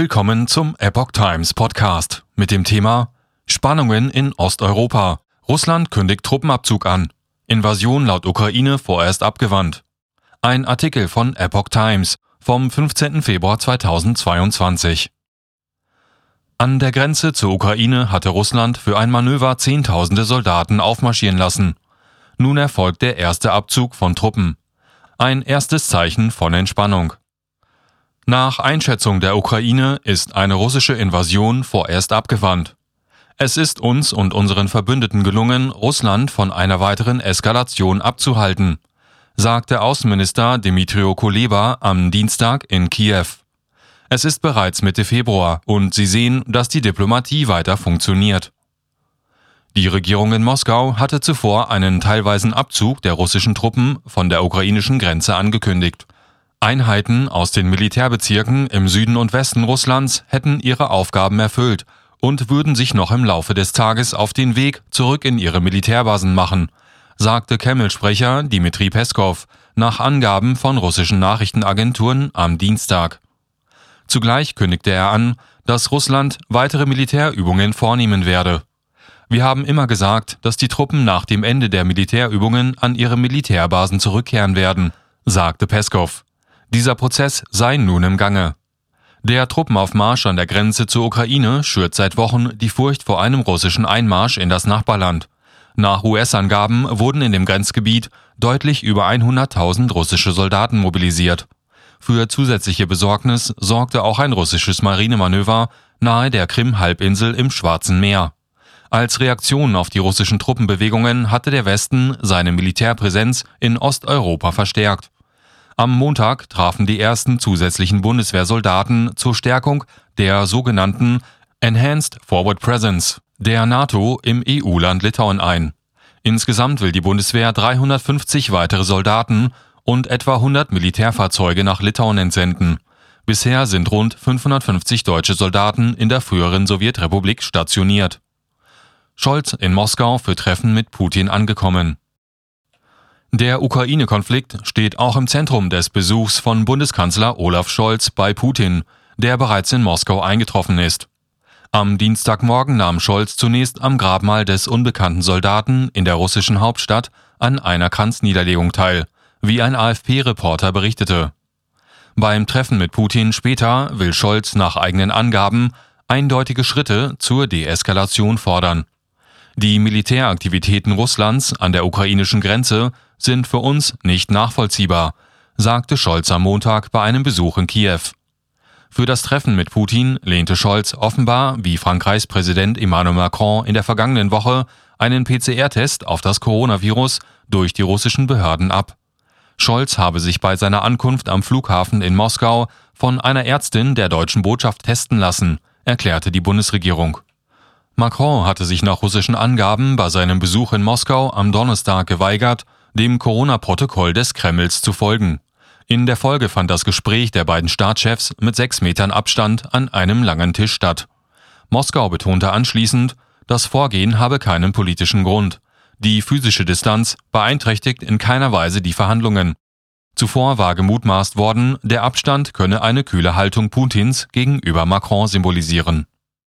Willkommen zum Epoch Times Podcast mit dem Thema Spannungen in Osteuropa. Russland kündigt Truppenabzug an. Invasion laut Ukraine vorerst abgewandt. Ein Artikel von Epoch Times vom 15. Februar 2022. An der Grenze zur Ukraine hatte Russland für ein Manöver Zehntausende Soldaten aufmarschieren lassen. Nun erfolgt der erste Abzug von Truppen. Ein erstes Zeichen von Entspannung. Nach Einschätzung der Ukraine ist eine russische Invasion vorerst abgewandt. Es ist uns und unseren Verbündeten gelungen, Russland von einer weiteren Eskalation abzuhalten, sagte Außenminister Dmitrio Kuleba am Dienstag in Kiew. Es ist bereits Mitte Februar und Sie sehen, dass die Diplomatie weiter funktioniert. Die Regierung in Moskau hatte zuvor einen teilweisen Abzug der russischen Truppen von der ukrainischen Grenze angekündigt. Einheiten aus den Militärbezirken im Süden und Westen Russlands hätten ihre Aufgaben erfüllt und würden sich noch im Laufe des Tages auf den Weg zurück in ihre Militärbasen machen, sagte Kreml-Sprecher Dmitri Peskov nach Angaben von russischen Nachrichtenagenturen am Dienstag. Zugleich kündigte er an, dass Russland weitere Militärübungen vornehmen werde. Wir haben immer gesagt, dass die Truppen nach dem Ende der Militärübungen an ihre Militärbasen zurückkehren werden, sagte Peskov. Dieser Prozess sei nun im Gange. Der Truppenaufmarsch an der Grenze zur Ukraine schürt seit Wochen die Furcht vor einem russischen Einmarsch in das Nachbarland. Nach US-Angaben wurden in dem Grenzgebiet deutlich über 100.000 russische Soldaten mobilisiert. Für zusätzliche Besorgnis sorgte auch ein russisches Marinemanöver nahe der Krim-Halbinsel im Schwarzen Meer. Als Reaktion auf die russischen Truppenbewegungen hatte der Westen seine Militärpräsenz in Osteuropa verstärkt. Am Montag trafen die ersten zusätzlichen Bundeswehrsoldaten zur Stärkung der sogenannten Enhanced Forward Presence der NATO im EU-Land Litauen ein. Insgesamt will die Bundeswehr 350 weitere Soldaten und etwa 100 Militärfahrzeuge nach Litauen entsenden. Bisher sind rund 550 deutsche Soldaten in der früheren Sowjetrepublik stationiert. Scholz in Moskau für Treffen mit Putin angekommen. Der Ukraine-Konflikt steht auch im Zentrum des Besuchs von Bundeskanzler Olaf Scholz bei Putin, der bereits in Moskau eingetroffen ist. Am Dienstagmorgen nahm Scholz zunächst am Grabmal des unbekannten Soldaten in der russischen Hauptstadt an einer Kranzniederlegung teil, wie ein AFP-Reporter berichtete. Beim Treffen mit Putin später will Scholz nach eigenen Angaben eindeutige Schritte zur Deeskalation fordern. Die Militäraktivitäten Russlands an der ukrainischen Grenze sind für uns nicht nachvollziehbar, sagte Scholz am Montag bei einem Besuch in Kiew. Für das Treffen mit Putin lehnte Scholz offenbar, wie Frankreichs Präsident Emmanuel Macron in der vergangenen Woche, einen PCR-Test auf das Coronavirus durch die russischen Behörden ab. Scholz habe sich bei seiner Ankunft am Flughafen in Moskau von einer Ärztin der deutschen Botschaft testen lassen, erklärte die Bundesregierung. Macron hatte sich nach russischen Angaben bei seinem Besuch in Moskau am Donnerstag geweigert, dem Corona-Protokoll des Kremls zu folgen. In der Folge fand das Gespräch der beiden Staatschefs mit sechs Metern Abstand an einem langen Tisch statt. Moskau betonte anschließend, das Vorgehen habe keinen politischen Grund. Die physische Distanz beeinträchtigt in keiner Weise die Verhandlungen. Zuvor war gemutmaßt worden, der Abstand könne eine kühle Haltung Putins gegenüber Macron symbolisieren.